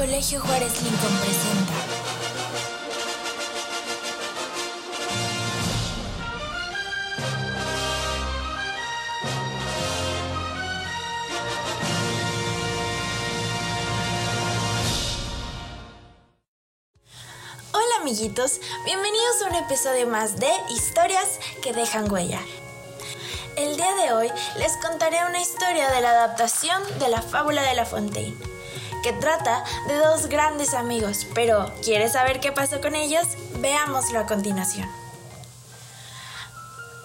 Colegio Juárez Lincoln presenta. Hola amiguitos, bienvenidos a un episodio más de Historias que dejan huella. El día de hoy les contaré una historia de la adaptación de la fábula de La Fontaine, que trata de dos grandes amigos, pero ¿quieres saber qué pasó con ellos? Veámoslo a continuación.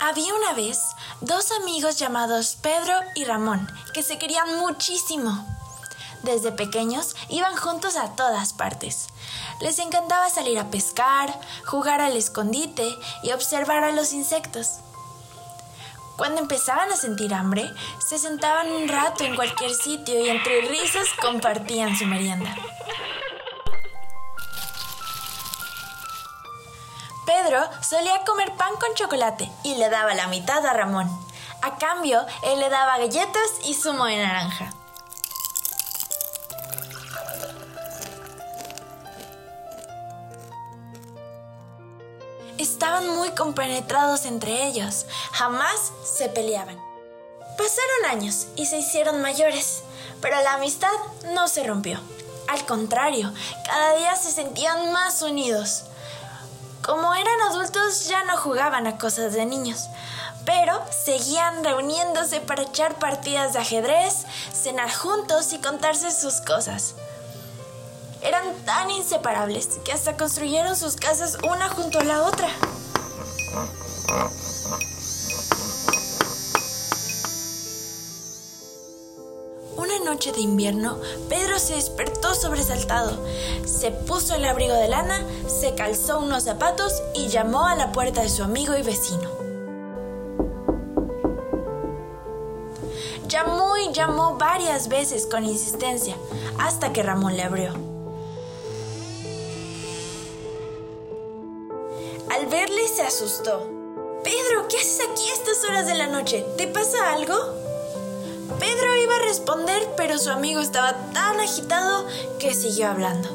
Había una vez dos amigos llamados Pedro y Ramón, que se querían muchísimo. Desde pequeños iban juntos a todas partes. Les encantaba salir a pescar, jugar al escondite y observar a los insectos. Cuando empezaban a sentir hambre, se sentaban un rato en cualquier sitio y entre risas compartían su merienda. Pedro solía comer pan con chocolate y le daba la mitad a Ramón. A cambio, él le daba galletas y zumo de naranja. Estaban muy compenetrados entre ellos, jamás se peleaban. Pasaron años y se hicieron mayores, pero la amistad no se rompió. Al contrario, cada día se sentían más unidos. Como eran adultos ya no jugaban a cosas de niños, pero seguían reuniéndose para echar partidas de ajedrez, cenar juntos y contarse sus cosas. Eran tan inseparables que hasta construyeron sus casas una junto a la otra. Una noche de invierno, Pedro se despertó sobresaltado. Se puso el abrigo de lana, se calzó unos zapatos y llamó a la puerta de su amigo y vecino. Llamó y llamó varias veces con insistencia, hasta que Ramón le abrió. Se asustó. Pedro, ¿qué haces aquí a estas horas de la noche? ¿Te pasa algo? Pedro iba a responder, pero su amigo estaba tan agitado que siguió hablando.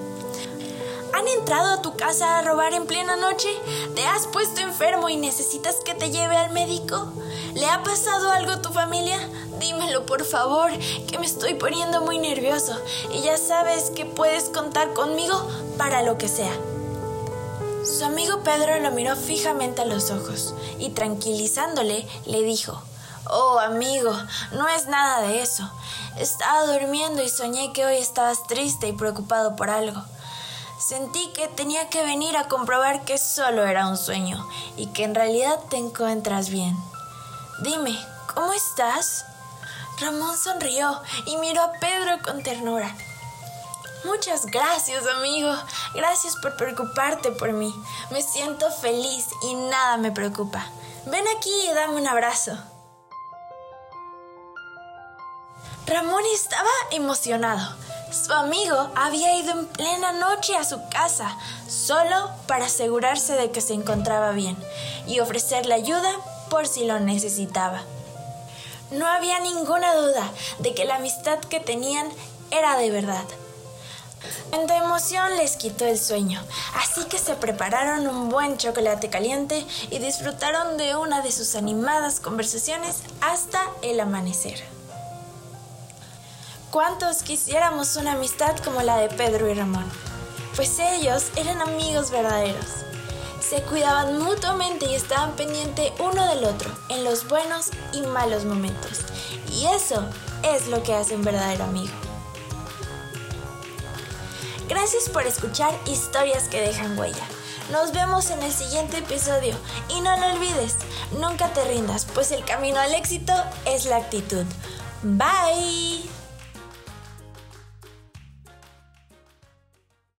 ¿Han entrado a tu casa a robar en plena noche? ¿Te has puesto enfermo y necesitas que te lleve al médico? ¿Le ha pasado algo a tu familia? Dímelo por favor, que me estoy poniendo muy nervioso y ya sabes que puedes contar conmigo para lo que sea. Su amigo Pedro lo miró fijamente a los ojos y tranquilizándole le dijo, Oh amigo, no es nada de eso. Estaba durmiendo y soñé que hoy estabas triste y preocupado por algo. Sentí que tenía que venir a comprobar que solo era un sueño y que en realidad te encuentras bien. Dime, ¿cómo estás? Ramón sonrió y miró a Pedro con ternura. Muchas gracias, amigo. Gracias por preocuparte por mí. Me siento feliz y nada me preocupa. Ven aquí y dame un abrazo. Ramón estaba emocionado. Su amigo había ido en plena noche a su casa solo para asegurarse de que se encontraba bien y ofrecerle ayuda por si lo necesitaba. No había ninguna duda de que la amistad que tenían era de verdad. De emoción les quitó el sueño, así que se prepararon un buen chocolate caliente y disfrutaron de una de sus animadas conversaciones hasta el amanecer. ¿Cuántos quisiéramos una amistad como la de Pedro y Ramón? Pues ellos eran amigos verdaderos. Se cuidaban mutuamente y estaban pendientes uno del otro en los buenos y malos momentos. Y eso es lo que hace un verdadero amigo. Gracias por escuchar historias que dejan huella. Nos vemos en el siguiente episodio y no lo olvides, nunca te rindas, pues el camino al éxito es la actitud. Bye.